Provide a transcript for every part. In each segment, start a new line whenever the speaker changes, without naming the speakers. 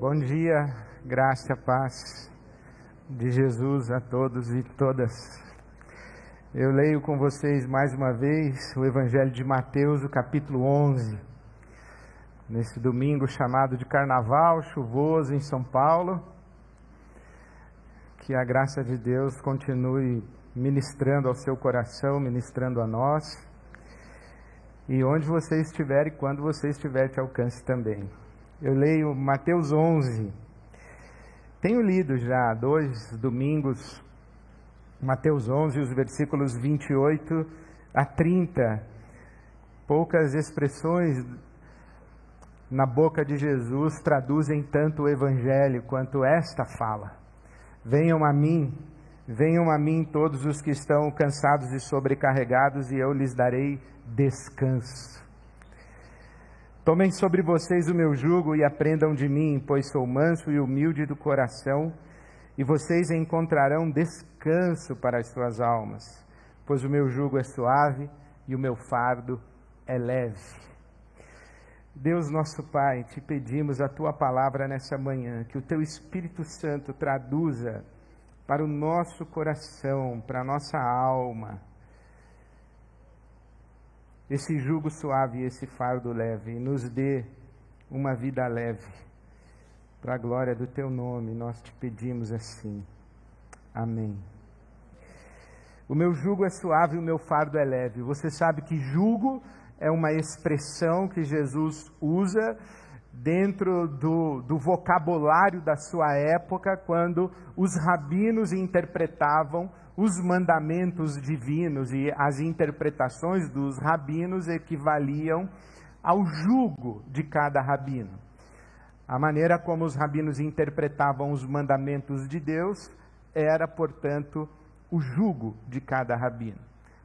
Bom dia, graça paz de Jesus a todos e todas. Eu leio com vocês mais uma vez o Evangelho de Mateus, o capítulo 11. Nesse domingo chamado de Carnaval, chuvoso em São Paulo. Que a graça de Deus continue ministrando ao seu coração, ministrando a nós. E onde você estiver e quando você estiver, te alcance também eu leio Mateus 11. Tenho lido já dois domingos, Mateus 11, os versículos 28 a 30. Poucas expressões na boca de Jesus traduzem tanto o Evangelho quanto esta fala. Venham a mim, venham a mim todos os que estão cansados e sobrecarregados, e eu lhes darei descanso. Tomem sobre vocês o meu jugo e aprendam de mim, pois sou manso e humilde do coração, e vocês encontrarão descanso para as suas almas, pois o meu jugo é suave e o meu fardo é leve. Deus nosso Pai, te pedimos a tua palavra nessa manhã, que o teu Espírito Santo traduza para o nosso coração, para a nossa alma, esse jugo suave esse fardo leve, nos dê uma vida leve. Para a glória do teu nome, nós te pedimos assim. Amém. O meu jugo é suave o meu fardo é leve. Você sabe que jugo é uma expressão que Jesus usa dentro do, do vocabulário da sua época, quando os rabinos interpretavam os mandamentos divinos e as interpretações dos rabinos equivaliam ao jugo de cada rabino. A maneira como os rabinos interpretavam os mandamentos de Deus era, portanto, o jugo de cada rabino.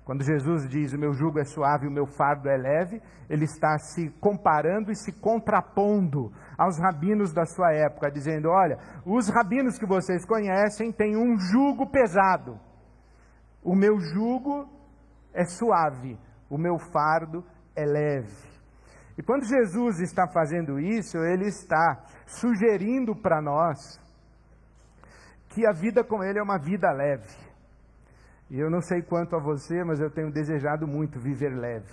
Quando Jesus diz o meu jugo é suave o meu fardo é leve, ele está se comparando e se contrapondo aos rabinos da sua época, dizendo: olha, os rabinos que vocês conhecem têm um jugo pesado. O meu jugo é suave, o meu fardo é leve. E quando Jesus está fazendo isso, ele está sugerindo para nós que a vida com ele é uma vida leve. E eu não sei quanto a você, mas eu tenho desejado muito viver leve.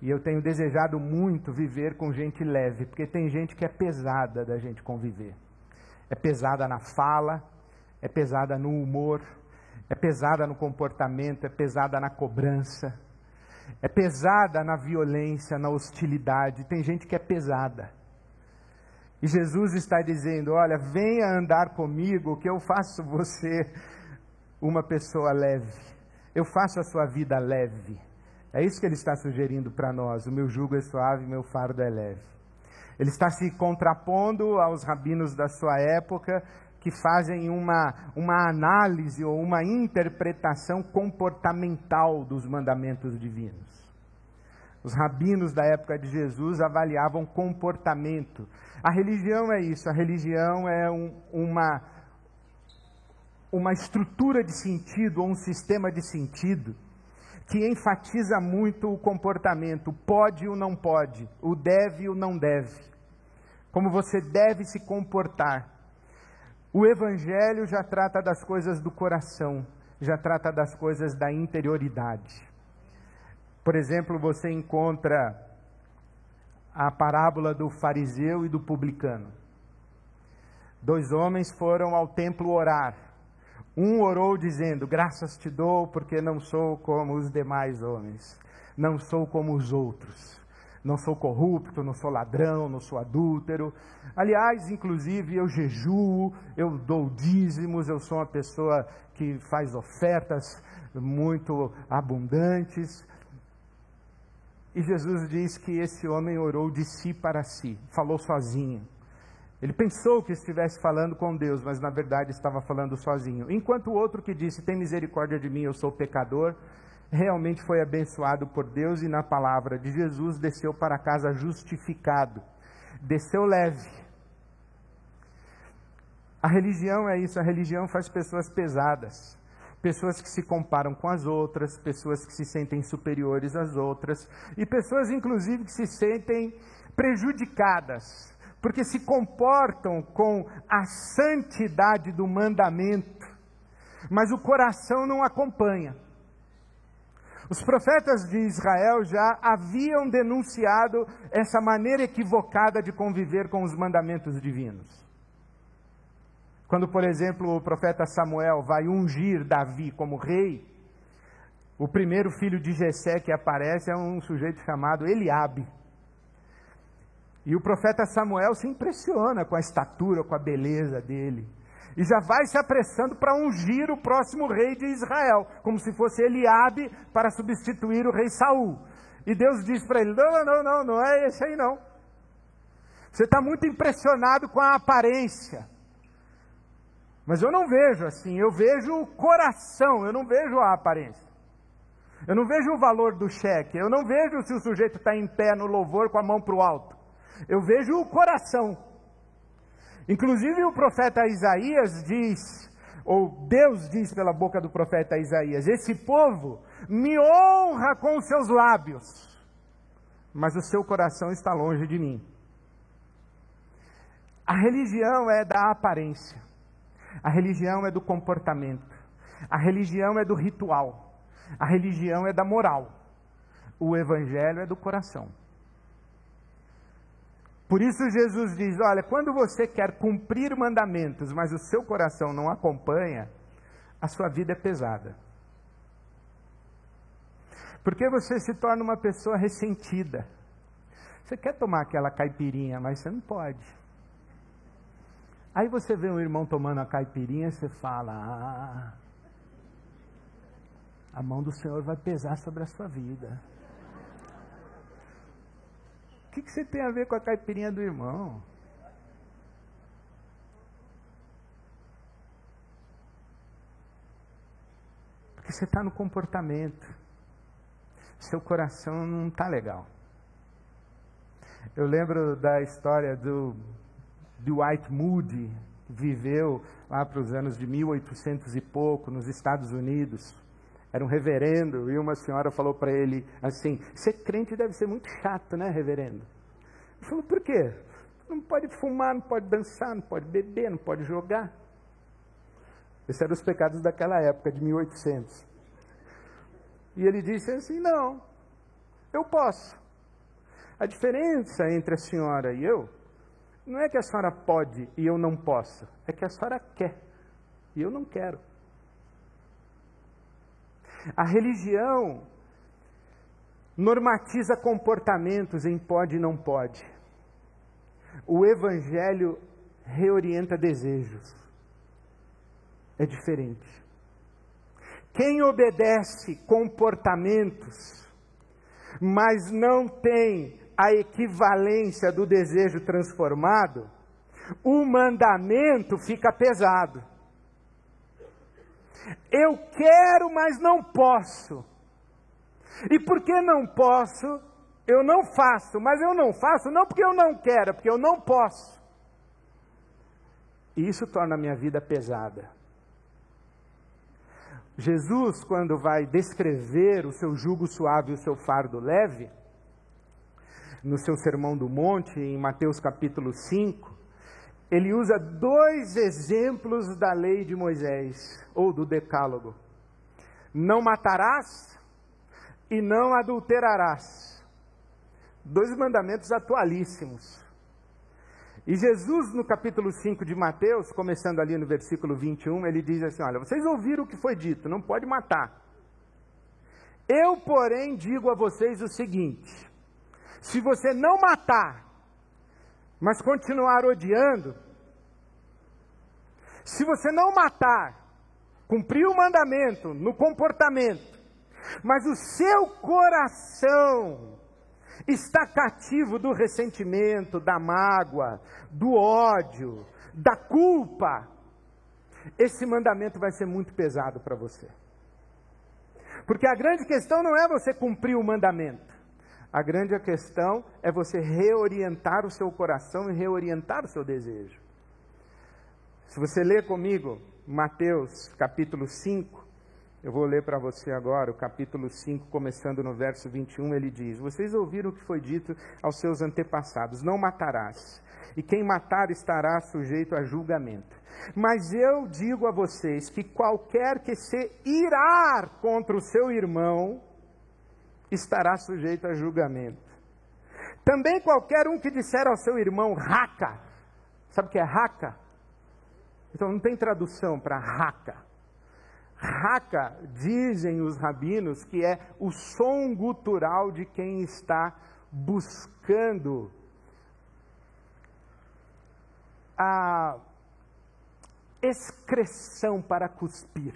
E eu tenho desejado muito viver com gente leve, porque tem gente que é pesada da gente conviver. É pesada na fala, é pesada no humor, é pesada no comportamento, é pesada na cobrança, é pesada na violência, na hostilidade. Tem gente que é pesada. E Jesus está dizendo: Olha, venha andar comigo, que eu faço você uma pessoa leve. Eu faço a sua vida leve. É isso que ele está sugerindo para nós. O meu jugo é suave, meu fardo é leve. Ele está se contrapondo aos rabinos da sua época que fazem uma, uma análise ou uma interpretação comportamental dos mandamentos divinos. Os rabinos da época de Jesus avaliavam comportamento. A religião é isso, a religião é um, uma, uma estrutura de sentido ou um sistema de sentido que enfatiza muito o comportamento, o pode e o não pode, o deve e o não deve. Como você deve se comportar. O Evangelho já trata das coisas do coração, já trata das coisas da interioridade. Por exemplo, você encontra a parábola do fariseu e do publicano. Dois homens foram ao templo orar. Um orou dizendo: Graças te dou, porque não sou como os demais homens, não sou como os outros não sou corrupto, não sou ladrão, não sou adúltero. Aliás, inclusive, eu jejuo, eu dou dízimos, eu sou uma pessoa que faz ofertas muito abundantes. E Jesus diz que esse homem orou de si para si, falou sozinho. Ele pensou que estivesse falando com Deus, mas na verdade estava falando sozinho. Enquanto o outro que disse: Tem misericórdia de mim, eu sou pecador, realmente foi abençoado por Deus e na palavra de Jesus desceu para casa justificado. Desceu leve. A religião é isso, a religião faz pessoas pesadas. Pessoas que se comparam com as outras, pessoas que se sentem superiores às outras, e pessoas, inclusive, que se sentem prejudicadas porque se comportam com a santidade do mandamento, mas o coração não acompanha. Os profetas de Israel já haviam denunciado essa maneira equivocada de conviver com os mandamentos divinos. Quando, por exemplo, o profeta Samuel vai ungir Davi como rei, o primeiro filho de Jessé que aparece é um sujeito chamado Eliabe. E o profeta Samuel se impressiona com a estatura, com a beleza dele. E já vai se apressando para ungir o próximo rei de Israel, como se fosse Eliabe para substituir o rei Saul. E Deus diz para ele: Não, não, não, não é esse aí não. Você está muito impressionado com a aparência. Mas eu não vejo assim, eu vejo o coração, eu não vejo a aparência. Eu não vejo o valor do cheque, eu não vejo se o sujeito está em pé no louvor com a mão para o alto. Eu vejo o coração. Inclusive o profeta Isaías diz, ou Deus diz pela boca do profeta Isaías: Esse povo me honra com seus lábios, mas o seu coração está longe de mim. A religião é da aparência, a religião é do comportamento, a religião é do ritual, a religião é da moral, o evangelho é do coração. Por isso Jesus diz: olha, quando você quer cumprir mandamentos, mas o seu coração não acompanha, a sua vida é pesada. Porque você se torna uma pessoa ressentida. Você quer tomar aquela caipirinha, mas você não pode. Aí você vê um irmão tomando a caipirinha e você fala: ah, a mão do Senhor vai pesar sobre a sua vida. O que, que você tem a ver com a caipirinha do irmão? Porque você está no comportamento. Seu coração não está legal. Eu lembro da história do Dwight Moody, que viveu lá para os anos de 1800 e pouco nos Estados Unidos era um reverendo, e uma senhora falou para ele assim: Ser crente deve ser muito chato, né, reverendo? Ele falou: Por quê? Não pode fumar, não pode dançar, não pode beber, não pode jogar. Esses eram os pecados daquela época, de 1800. E ele disse assim: Não, eu posso. A diferença entre a senhora e eu não é que a senhora pode e eu não posso, é que a senhora quer e eu não quero. A religião normatiza comportamentos em pode e não pode. O evangelho reorienta desejos. É diferente. Quem obedece comportamentos, mas não tem a equivalência do desejo transformado, o mandamento fica pesado. Eu quero, mas não posso. E porque não posso, eu não faço. Mas eu não faço não porque eu não quero, é porque eu não posso. E isso torna a minha vida pesada. Jesus, quando vai descrever o seu jugo suave e o seu fardo leve, no seu Sermão do Monte, em Mateus capítulo 5, ele usa dois exemplos da lei de Moisés, ou do Decálogo: não matarás e não adulterarás. Dois mandamentos atualíssimos. E Jesus, no capítulo 5 de Mateus, começando ali no versículo 21, ele diz assim: Olha, vocês ouviram o que foi dito, não pode matar. Eu, porém, digo a vocês o seguinte: se você não matar, mas continuar odiando, se você não matar, cumprir o mandamento no comportamento, mas o seu coração está cativo do ressentimento, da mágoa, do ódio, da culpa, esse mandamento vai ser muito pesado para você. Porque a grande questão não é você cumprir o mandamento. A grande questão é você reorientar o seu coração e reorientar o seu desejo. Se você ler comigo Mateus capítulo 5, Eu vou ler para você agora o capítulo 5, começando no verso 21, ele diz: Vocês ouviram o que foi dito aos seus antepassados: Não matarás, e quem matar estará sujeito a julgamento. Mas eu digo a vocês que qualquer que se irar contra o seu irmão estará sujeito a julgamento. Também qualquer um que disser ao seu irmão raca, sabe o que é raca? Então não tem tradução para raca Raka, dizem os rabinos, que é o som gutural de quem está buscando a excreção para cuspir.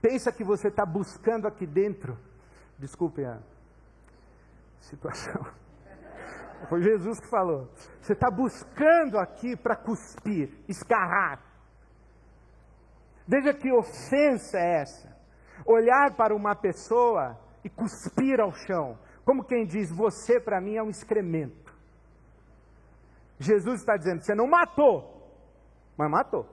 Pensa que você está buscando aqui dentro. Desculpe a situação. Foi Jesus que falou. Você está buscando aqui para cuspir, escarrar. Veja que ofensa é essa. Olhar para uma pessoa e cuspir ao chão, como quem diz: Você para mim é um excremento. Jesus está dizendo: Você não matou, mas matou.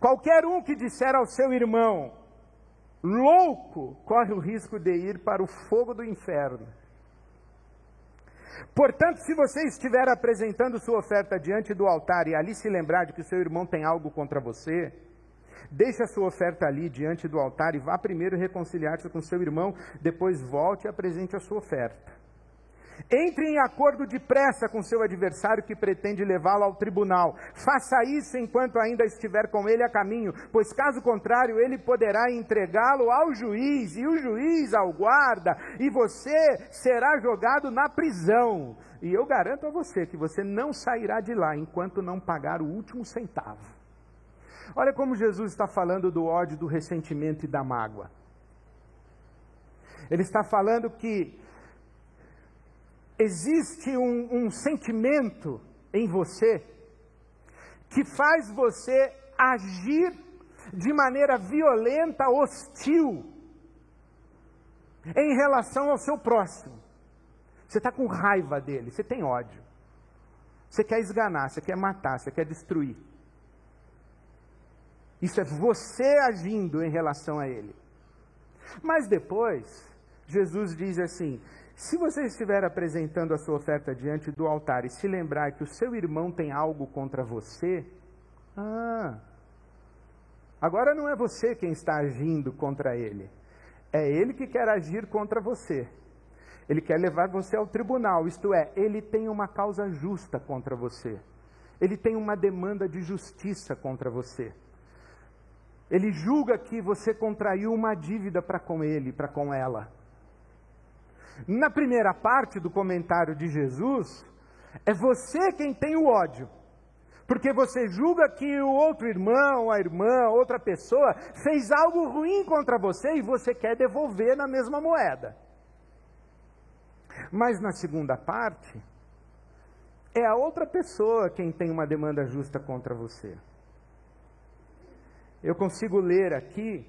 Qualquer um que disser ao seu irmão, louco, corre o risco de ir para o fogo do inferno. Portanto, se você estiver apresentando sua oferta diante do altar e ali se lembrar de que seu irmão tem algo contra você, deixe a sua oferta ali diante do altar e vá primeiro reconciliar-se com seu irmão, depois volte e apresente a sua oferta. Entre em acordo depressa com seu adversário que pretende levá-lo ao tribunal. Faça isso enquanto ainda estiver com ele a caminho, pois caso contrário, ele poderá entregá-lo ao juiz, e o juiz ao guarda, e você será jogado na prisão. E eu garanto a você que você não sairá de lá enquanto não pagar o último centavo. Olha como Jesus está falando do ódio, do ressentimento e da mágoa. Ele está falando que existe um, um sentimento em você que faz você agir de maneira violenta, hostil, em relação ao seu próximo. Você está com raiva dele, você tem ódio. Você quer esganar, você quer matar, você quer destruir. Isso é você agindo em relação a ele. Mas depois, Jesus diz assim: se você estiver apresentando a sua oferta diante do altar e se lembrar que o seu irmão tem algo contra você, ah, agora não é você quem está agindo contra ele, é ele que quer agir contra você. Ele quer levar você ao tribunal, isto é, ele tem uma causa justa contra você. Ele tem uma demanda de justiça contra você. Ele julga que você contraiu uma dívida para com ele, para com ela. Na primeira parte do comentário de Jesus, é você quem tem o ódio. Porque você julga que o outro irmão, a irmã, outra pessoa fez algo ruim contra você e você quer devolver na mesma moeda. Mas na segunda parte, é a outra pessoa quem tem uma demanda justa contra você. Eu consigo ler aqui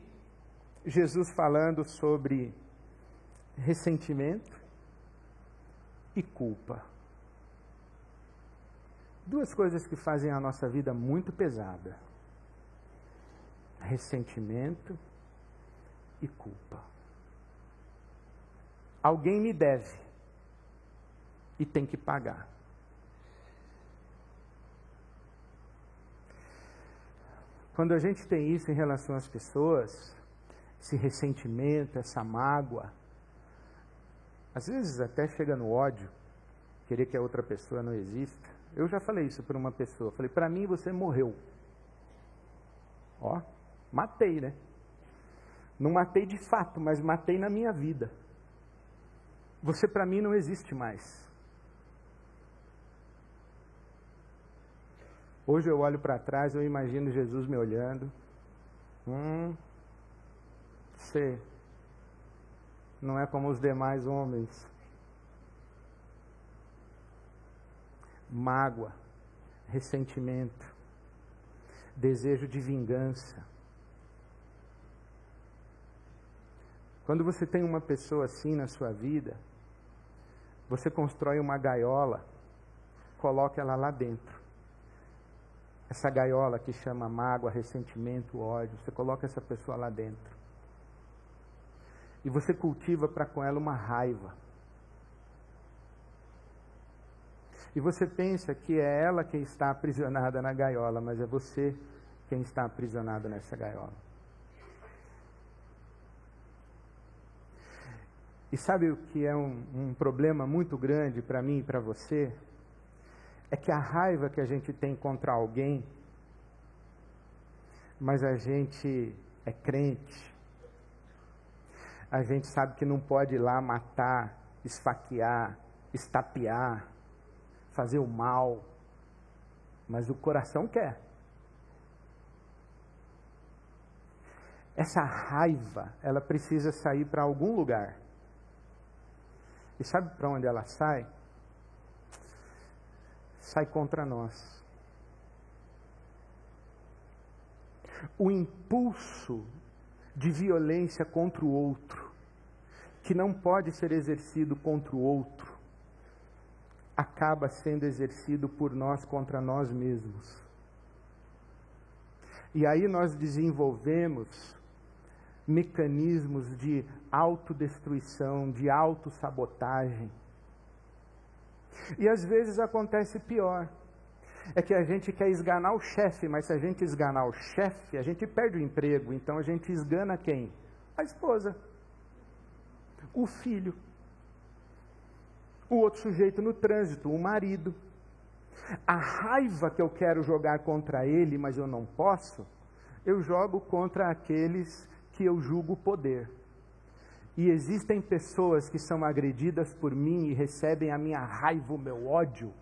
Jesus falando sobre ressentimento e culpa. Duas coisas que fazem a nossa vida muito pesada: ressentimento e culpa. Alguém me deve e tem que pagar. Quando a gente tem isso em relação às pessoas, esse ressentimento, essa mágoa, às vezes até chega no ódio, querer que a outra pessoa não exista. Eu já falei isso para uma pessoa. Falei, para mim você morreu. Ó, matei, né? Não matei de fato, mas matei na minha vida. Você para mim não existe mais. Hoje eu olho para trás, eu imagino Jesus me olhando. Hum, você não é como os demais homens. Mágoa, ressentimento, desejo de vingança. Quando você tem uma pessoa assim na sua vida, você constrói uma gaiola, coloca ela lá dentro. essa gaiola que chama mágoa, ressentimento, ódio, você coloca essa pessoa lá dentro. E você cultiva para com ela uma raiva. E você pensa que é ela quem está aprisionada na gaiola, mas é você quem está aprisionado nessa gaiola. E sabe o que é um, um problema muito grande para mim e para você? É que a raiva que a gente tem contra alguém, mas a gente é crente, a gente sabe que não pode ir lá matar, esfaquear, estapear, fazer o mal, mas o coração quer. Essa raiva, ela precisa sair para algum lugar. E sabe para onde ela sai? Sai contra nós. O impulso de violência contra o outro, que não pode ser exercido contra o outro, acaba sendo exercido por nós contra nós mesmos. E aí nós desenvolvemos mecanismos de autodestruição, de autossabotagem. E às vezes acontece pior. É que a gente quer esganar o chefe, mas se a gente esganar o chefe, a gente perde o emprego. Então a gente esgana quem? A esposa, o filho, o outro sujeito no trânsito, o marido. A raiva que eu quero jogar contra ele, mas eu não posso, eu jogo contra aqueles que eu julgo poder. E existem pessoas que são agredidas por mim e recebem a minha raiva, o meu ódio,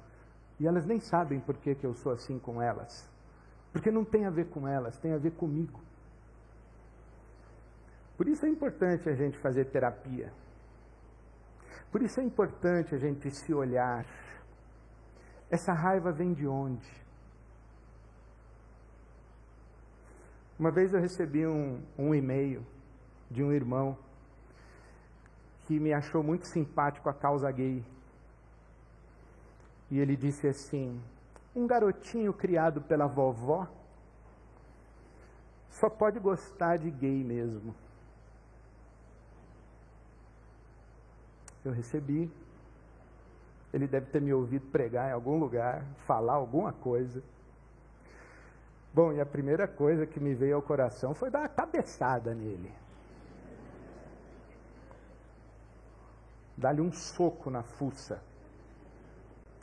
e elas nem sabem por que, que eu sou assim com elas. Porque não tem a ver com elas, tem a ver comigo. Por isso é importante a gente fazer terapia. Por isso é importante a gente se olhar. Essa raiva vem de onde? Uma vez eu recebi um, um e-mail de um irmão que me achou muito simpático a causa gay. E ele disse assim: um garotinho criado pela vovó só pode gostar de gay mesmo. Eu recebi. Ele deve ter me ouvido pregar em algum lugar, falar alguma coisa. Bom, e a primeira coisa que me veio ao coração foi dar uma cabeçada nele. Dar-lhe um soco na fuça.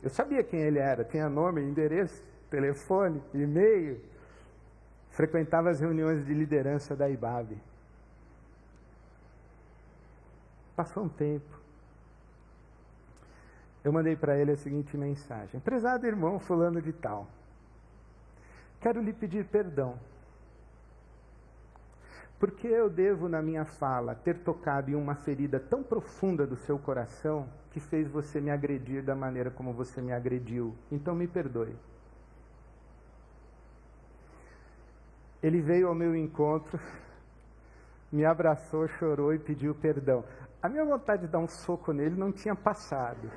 Eu sabia quem ele era, tinha nome, endereço, telefone, e-mail. Frequentava as reuniões de liderança da IBAB. Passou um tempo. Eu mandei para ele a seguinte mensagem: Prezado irmão, fulano de tal. Quero lhe pedir perdão. Porque eu devo, na minha fala, ter tocado em uma ferida tão profunda do seu coração que fez você me agredir da maneira como você me agrediu. Então me perdoe. Ele veio ao meu encontro, me abraçou, chorou e pediu perdão. A minha vontade de dar um soco nele não tinha passado.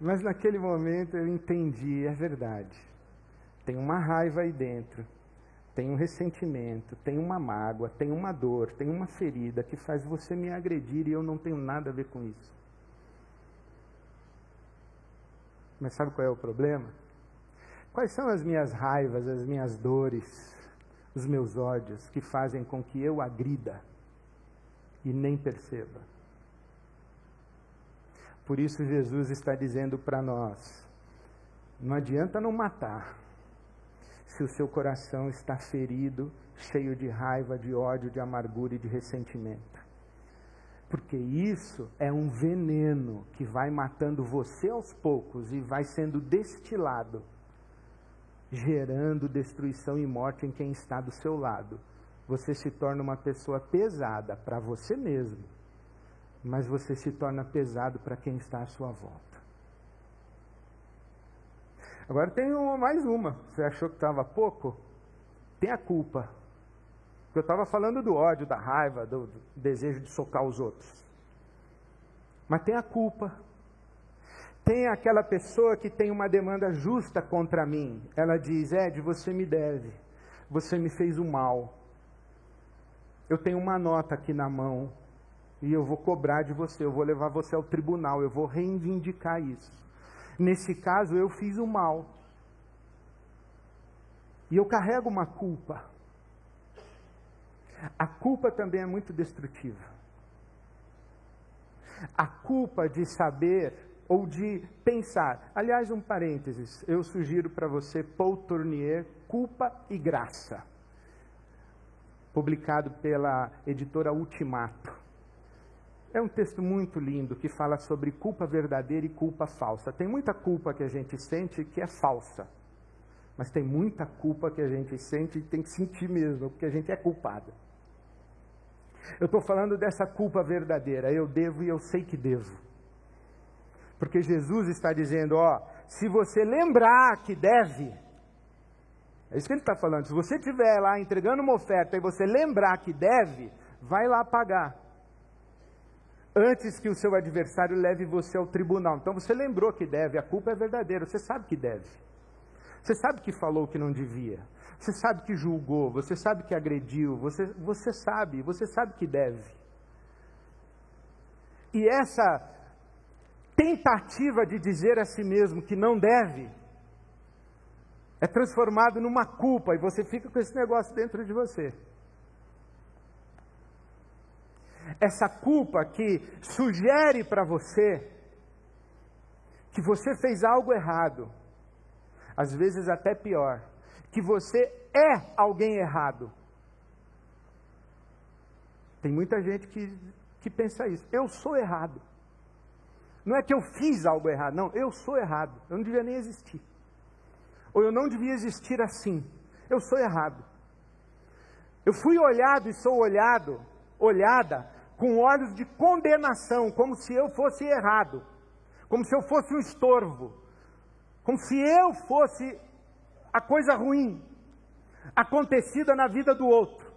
Mas naquele momento eu entendi, é verdade. Tem uma raiva aí dentro, tem um ressentimento, tem uma mágoa, tem uma dor, tem uma ferida que faz você me agredir e eu não tenho nada a ver com isso. Mas sabe qual é o problema? Quais são as minhas raivas, as minhas dores, os meus ódios que fazem com que eu agrida e nem perceba? Por isso Jesus está dizendo para nós: não adianta não matar, se o seu coração está ferido, cheio de raiva, de ódio, de amargura e de ressentimento. Porque isso é um veneno que vai matando você aos poucos e vai sendo destilado, gerando destruição e morte em quem está do seu lado. Você se torna uma pessoa pesada para você mesmo mas você se torna pesado para quem está à sua volta. Agora tem uma, mais uma. Você achou que estava pouco? Tem a culpa. Eu estava falando do ódio, da raiva, do, do desejo de socar os outros. Mas tem a culpa. Tem aquela pessoa que tem uma demanda justa contra mim. Ela diz: Ed, você me deve. Você me fez o mal. Eu tenho uma nota aqui na mão. E eu vou cobrar de você. Eu vou levar você ao tribunal. Eu vou reivindicar isso. Nesse caso, eu fiz o mal. E eu carrego uma culpa. A culpa também é muito destrutiva. A culpa de saber ou de pensar. Aliás, um parênteses, eu sugiro para você Paul Tournier, Culpa e Graça, publicado pela editora Ultimato. É um texto muito lindo que fala sobre culpa verdadeira e culpa falsa. Tem muita culpa que a gente sente que é falsa, mas tem muita culpa que a gente sente e tem que sentir mesmo, porque a gente é culpado. Eu estou falando dessa culpa verdadeira. Eu devo e eu sei que devo. Porque Jesus está dizendo: ó, se você lembrar que deve, é isso que ele está falando. Se você estiver lá entregando uma oferta e você lembrar que deve, vai lá pagar. Antes que o seu adversário leve você ao tribunal. Então você lembrou que deve, a culpa é verdadeira, você sabe que deve. Você sabe que falou que não devia. Você sabe que julgou, você sabe que agrediu, você, você sabe, você sabe que deve. E essa tentativa de dizer a si mesmo que não deve, é transformado numa culpa e você fica com esse negócio dentro de você. Essa culpa que sugere para você que você fez algo errado, às vezes até pior, que você é alguém errado. Tem muita gente que, que pensa isso. Eu sou errado. Não é que eu fiz algo errado, não, eu sou errado. Eu não devia nem existir. Ou eu não devia existir assim. Eu sou errado. Eu fui olhado e sou olhado, olhada com olhos de condenação, como se eu fosse errado, como se eu fosse um estorvo, como se eu fosse a coisa ruim acontecida na vida do outro.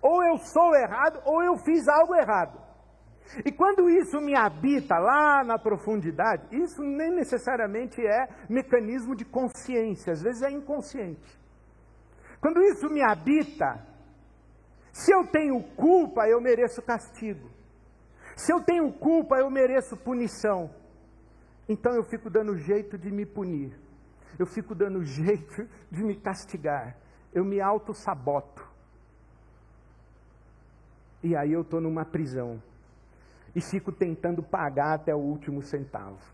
Ou eu sou errado, ou eu fiz algo errado. E quando isso me habita lá na profundidade, isso nem necessariamente é mecanismo de consciência, às vezes é inconsciente. Quando isso me habita, se eu tenho culpa, eu mereço castigo. Se eu tenho culpa, eu mereço punição. Então eu fico dando jeito de me punir. Eu fico dando jeito de me castigar. Eu me auto-saboto. E aí eu estou numa prisão e fico tentando pagar até o último centavo.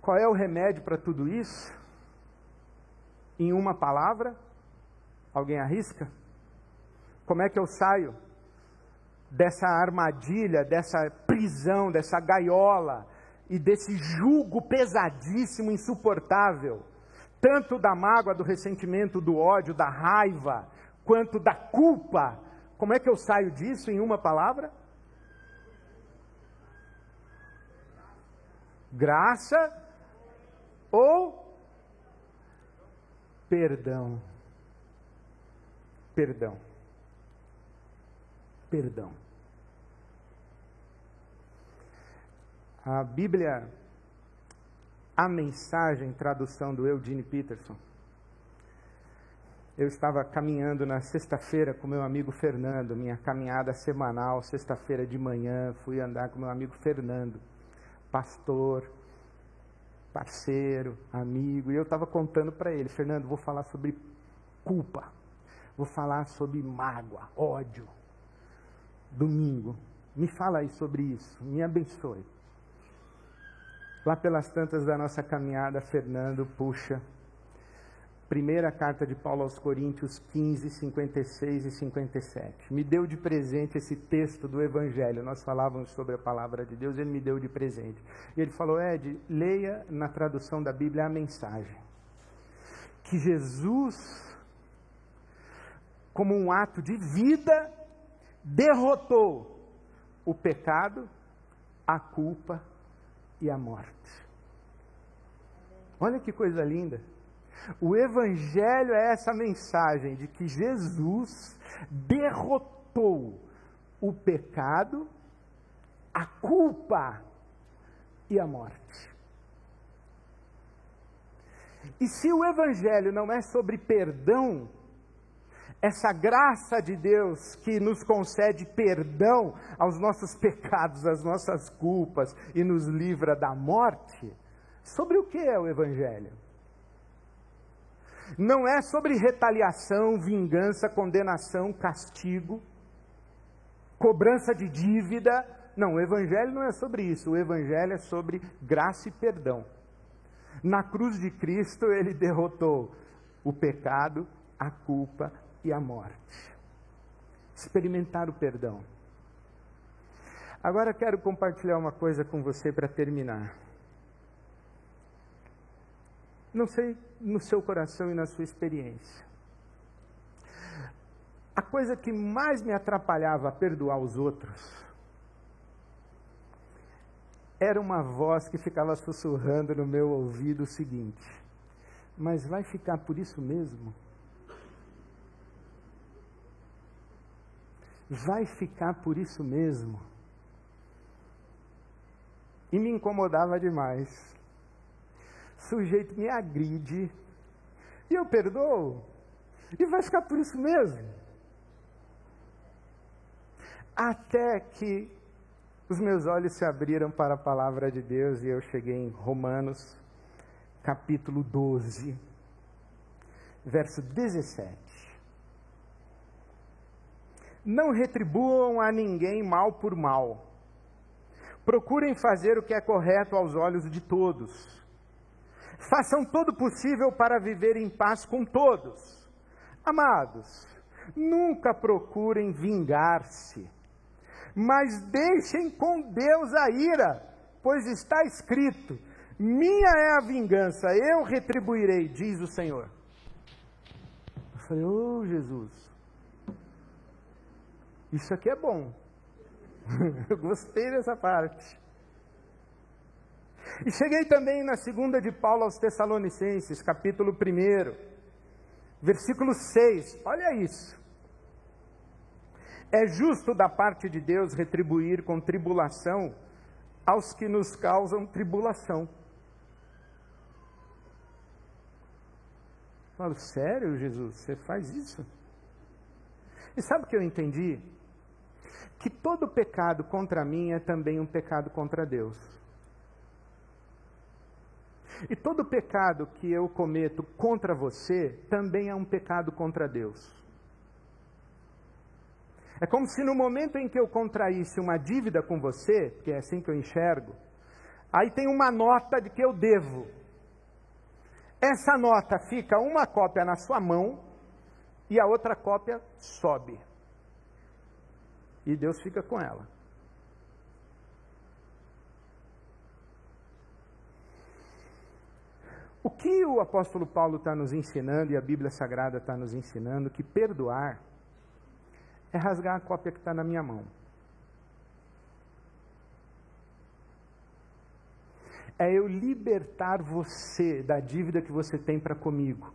Qual é o remédio para tudo isso? Em uma palavra? Alguém arrisca? Como é que eu saio dessa armadilha, dessa prisão, dessa gaiola e desse jugo pesadíssimo, insuportável, tanto da mágoa, do ressentimento, do ódio, da raiva, quanto da culpa como é que eu saio disso em uma palavra? Graça ou perdão. Perdão. Perdão. A Bíblia, a mensagem, tradução do Eugene Peterson, eu estava caminhando na sexta-feira com meu amigo Fernando, minha caminhada semanal, sexta-feira de manhã, fui andar com meu amigo Fernando, pastor, parceiro, amigo, e eu estava contando para ele, Fernando, vou falar sobre culpa, vou falar sobre mágoa, ódio. Domingo, me fala aí sobre isso, me abençoe. Lá pelas tantas da nossa caminhada, Fernando, puxa, Primeira carta de Paulo aos Coríntios 15, 56 e 57. Me deu de presente esse texto do Evangelho. Nós falávamos sobre a palavra de Deus, ele me deu de presente. E ele falou: Ed, leia na tradução da Bíblia a mensagem. Que Jesus, como um ato de vida, derrotou o pecado, a culpa e a morte. Olha que coisa linda. O Evangelho é essa mensagem de que Jesus derrotou o pecado, a culpa e a morte. E se o Evangelho não é sobre perdão, essa graça de Deus que nos concede perdão aos nossos pecados, às nossas culpas e nos livra da morte, sobre o que é o Evangelho? Não é sobre retaliação, vingança, condenação, castigo, cobrança de dívida. Não, o Evangelho não é sobre isso. O Evangelho é sobre graça e perdão. Na cruz de Cristo, ele derrotou o pecado, a culpa e a morte. Experimentar o perdão. Agora quero compartilhar uma coisa com você para terminar. Não sei no seu coração e na sua experiência. A coisa que mais me atrapalhava a perdoar os outros era uma voz que ficava sussurrando no meu ouvido o seguinte: Mas vai ficar por isso mesmo? Vai ficar por isso mesmo? E me incomodava demais. Sujeito me agride e eu perdoo. E vai ficar por isso mesmo. Até que os meus olhos se abriram para a palavra de Deus e eu cheguei em Romanos, capítulo 12, verso 17. Não retribuam a ninguém mal por mal. Procurem fazer o que é correto aos olhos de todos. Façam todo o possível para viver em paz com todos. Amados, nunca procurem vingar-se mas deixem com Deus a ira, pois está escrito: Minha é a vingança, eu retribuirei, diz o Senhor. Eu falei, ô oh, Jesus, isso aqui é bom. eu gostei dessa parte. E cheguei também na segunda de Paulo aos Tessalonicenses, capítulo 1, versículo 6. Olha isso. É justo da parte de Deus retribuir com tribulação aos que nos causam tribulação. Eu falo, sério, Jesus, você faz isso? E sabe o que eu entendi? Que todo pecado contra mim é também um pecado contra Deus. E todo pecado que eu cometo contra você também é um pecado contra Deus. É como se no momento em que eu contraísse uma dívida com você, que é assim que eu enxergo, aí tem uma nota de que eu devo. Essa nota fica uma cópia na sua mão e a outra cópia sobe. E Deus fica com ela. O que o apóstolo Paulo está nos ensinando e a Bíblia Sagrada está nos ensinando que perdoar é rasgar a cópia que está na minha mão. É eu libertar você da dívida que você tem para comigo.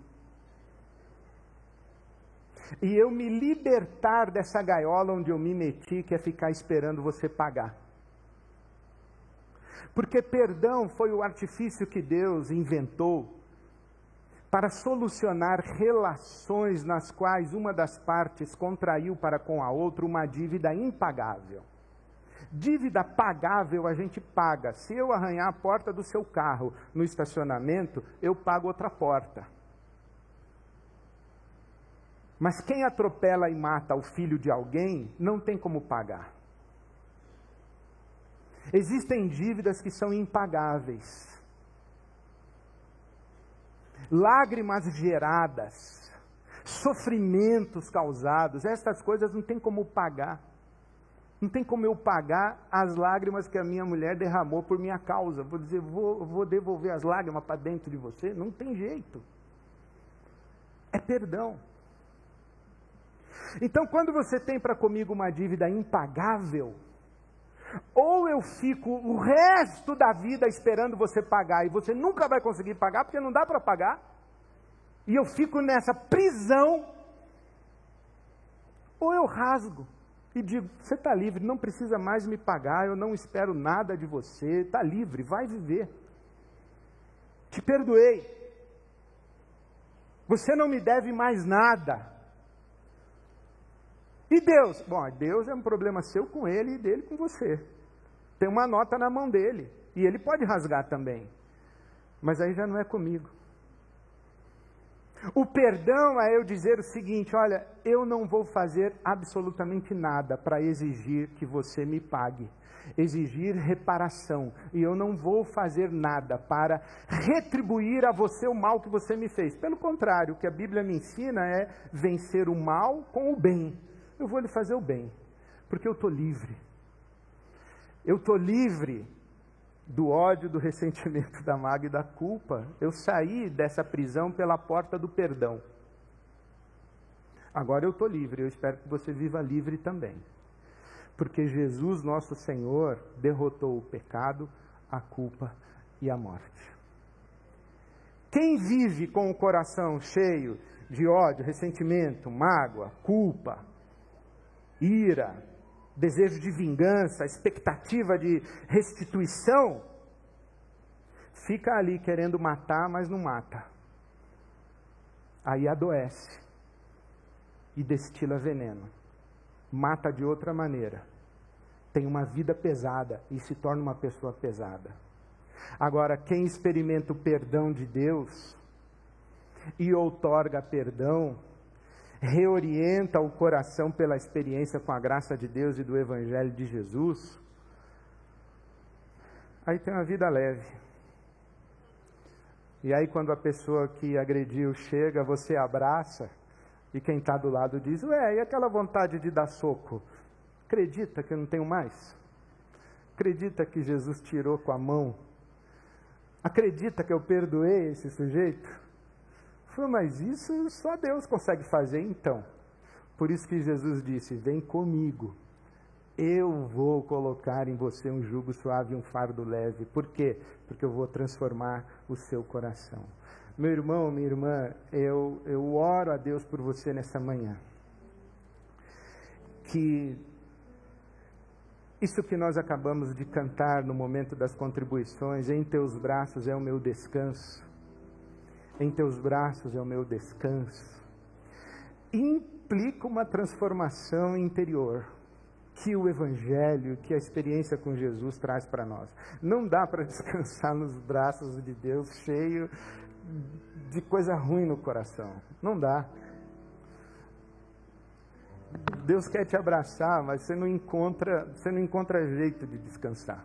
E eu me libertar dessa gaiola onde eu me meti, que é ficar esperando você pagar. Porque perdão foi o artifício que Deus inventou para solucionar relações nas quais uma das partes contraiu para com a outra uma dívida impagável. Dívida pagável a gente paga. Se eu arranhar a porta do seu carro no estacionamento, eu pago outra porta. Mas quem atropela e mata o filho de alguém não tem como pagar. Existem dívidas que são impagáveis lágrimas geradas, sofrimentos causados, estas coisas não tem como pagar. Não tem como eu pagar as lágrimas que a minha mulher derramou por minha causa. Vou dizer, vou, vou devolver as lágrimas para dentro de você? Não tem jeito. É perdão. Então, quando você tem para comigo uma dívida impagável, ou eu fico o resto da vida esperando você pagar e você nunca vai conseguir pagar porque não dá para pagar, e eu fico nessa prisão, ou eu rasgo e digo: você está livre, não precisa mais me pagar, eu não espero nada de você, está livre, vai viver. Te perdoei. Você não me deve mais nada. E Deus? Bom, Deus é um problema seu com ele e dele com você. Tem uma nota na mão dele. E ele pode rasgar também. Mas aí já não é comigo. O perdão é eu dizer o seguinte: olha, eu não vou fazer absolutamente nada para exigir que você me pague, exigir reparação, e eu não vou fazer nada para retribuir a você o mal que você me fez. Pelo contrário, o que a Bíblia me ensina é vencer o mal com o bem. Eu vou lhe fazer o bem, porque eu estou livre. Eu estou livre do ódio, do ressentimento, da mágoa e da culpa. Eu saí dessa prisão pela porta do perdão. Agora eu estou livre, eu espero que você viva livre também. Porque Jesus, nosso Senhor, derrotou o pecado, a culpa e a morte. Quem vive com o coração cheio de ódio, ressentimento, mágoa, culpa, ira, desejo de vingança, expectativa de restituição, fica ali querendo matar, mas não mata. Aí adoece e destila veneno. Mata de outra maneira. Tem uma vida pesada e se torna uma pessoa pesada. Agora, quem experimenta o perdão de Deus e outorga perdão, reorienta o coração pela experiência com a graça de Deus e do Evangelho de Jesus, aí tem uma vida leve. E aí, quando a pessoa que agrediu chega, você abraça, e quem está do lado diz: Ué, e aquela vontade de dar soco? Acredita que eu não tenho mais? Acredita que Jesus tirou com a mão? Acredita que eu perdoei esse sujeito? Falei, mas isso só Deus consegue fazer então. Por isso que Jesus disse: Vem comigo, eu vou colocar em você um jugo suave e um fardo leve. Por quê? Porque eu vou transformar o seu coração. Meu irmão, minha irmã, eu, eu oro a Deus por você nessa manhã. Que isso que nós acabamos de cantar no momento das contribuições, em teus braços é o meu descanso em teus braços é o meu descanso, implica uma transformação interior que o Evangelho, que a experiência com Jesus traz para nós. Não dá para descansar nos braços de Deus cheio de coisa ruim no coração. Não dá. Deus quer te abraçar, mas você não encontra, você não encontra jeito de descansar.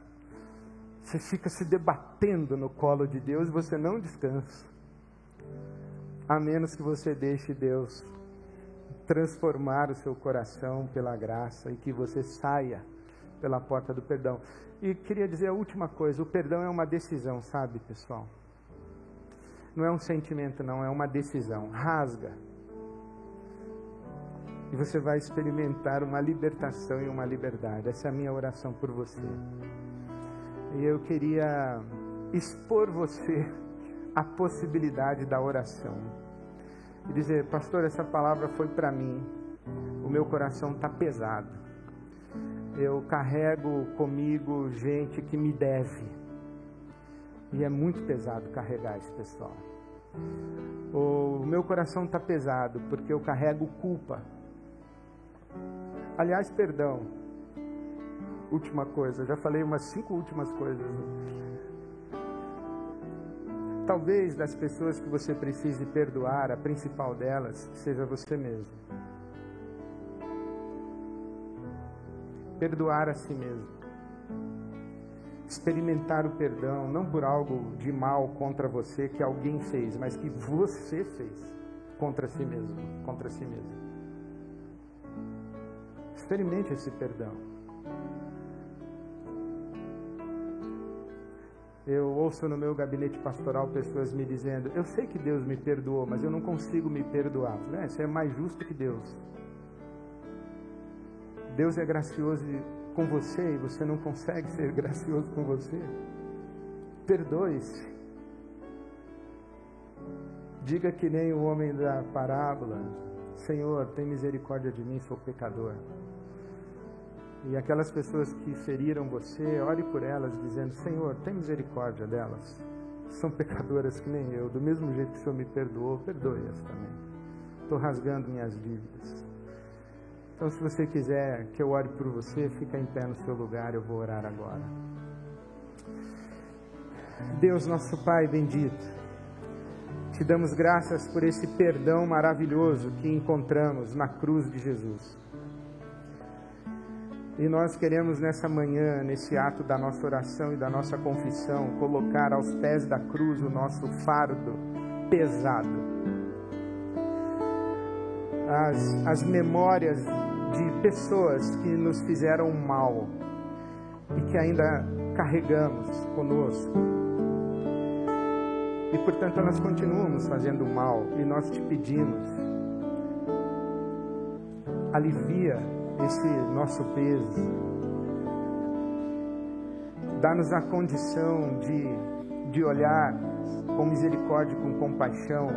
Você fica se debatendo no colo de Deus e você não descansa a menos que você deixe Deus transformar o seu coração pela graça e que você saia pela porta do perdão. E queria dizer a última coisa: o perdão é uma decisão, sabe, pessoal? Não é um sentimento, não, é uma decisão. Rasga. E você vai experimentar uma libertação e uma liberdade. Essa é a minha oração por você. E eu queria expor você a possibilidade da oração. E dizer, pastor, essa palavra foi para mim. O meu coração está pesado. Eu carrego comigo gente que me deve. E é muito pesado carregar esse pessoal. O meu coração está pesado porque eu carrego culpa. Aliás, perdão. Última coisa, já falei umas cinco últimas coisas. Talvez das pessoas que você precise perdoar, a principal delas seja você mesmo. Perdoar a si mesmo. Experimentar o perdão, não por algo de mal contra você que alguém fez, mas que você fez contra si mesmo, contra si mesmo. Experimente esse perdão. Eu ouço no meu gabinete pastoral pessoas me dizendo: Eu sei que Deus me perdoou, mas eu não consigo me perdoar. Falei, é, você é mais justo que Deus. Deus é gracioso com você e você não consegue ser gracioso com você. Perdoe-se. Diga que nem o homem da parábola: Senhor, tem misericórdia de mim, sou pecador. E aquelas pessoas que feriram você, ore por elas, dizendo: Senhor, tem misericórdia delas. São pecadoras que nem eu. Do mesmo jeito que o Senhor me perdoou, perdoe-as também. Estou rasgando minhas dívidas. Então, se você quiser que eu ore por você, fica em pé no seu lugar, eu vou orar agora. Deus, nosso Pai bendito, te damos graças por esse perdão maravilhoso que encontramos na cruz de Jesus. E nós queremos nessa manhã, nesse ato da nossa oração e da nossa confissão, colocar aos pés da cruz o nosso fardo pesado. As, as memórias de pessoas que nos fizeram mal e que ainda carregamos conosco. E portanto nós continuamos fazendo mal e nós te pedimos, alivia esse nosso peso, dá-nos a condição de, de olhar com misericórdia com compaixão.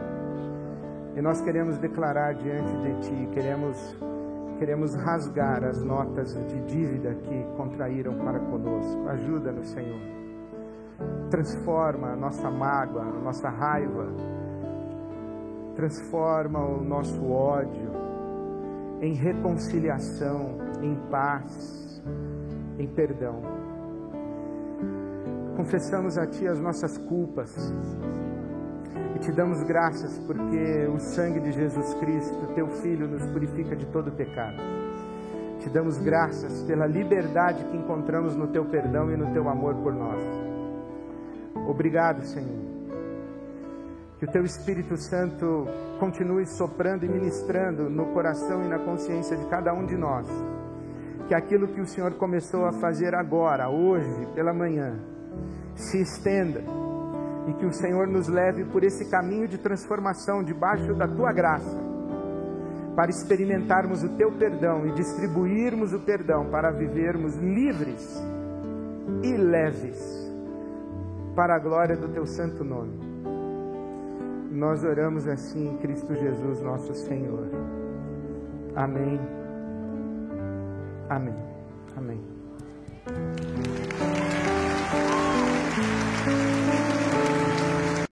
E nós queremos declarar diante de Ti, queremos queremos rasgar as notas de dívida que contraíram para conosco. Ajuda-nos, Senhor. Transforma a nossa mágoa, a nossa raiva. Transforma o nosso ódio em reconciliação, em paz, em perdão. Confessamos a Ti as nossas culpas te damos graças porque o sangue de Jesus Cristo, teu Filho, nos purifica de todo pecado. Te damos graças pela liberdade que encontramos no teu perdão e no teu amor por nós. Obrigado, Senhor. Que o teu Espírito Santo continue soprando e ministrando no coração e na consciência de cada um de nós. Que aquilo que o Senhor começou a fazer agora, hoje, pela manhã, se estenda e que o Senhor nos leve por esse caminho de transformação debaixo da tua graça, para experimentarmos o teu perdão e distribuirmos o perdão para vivermos livres e leves para a glória do teu santo nome. Nós oramos assim em Cristo Jesus, nosso Senhor. Amém. Amém. Amém.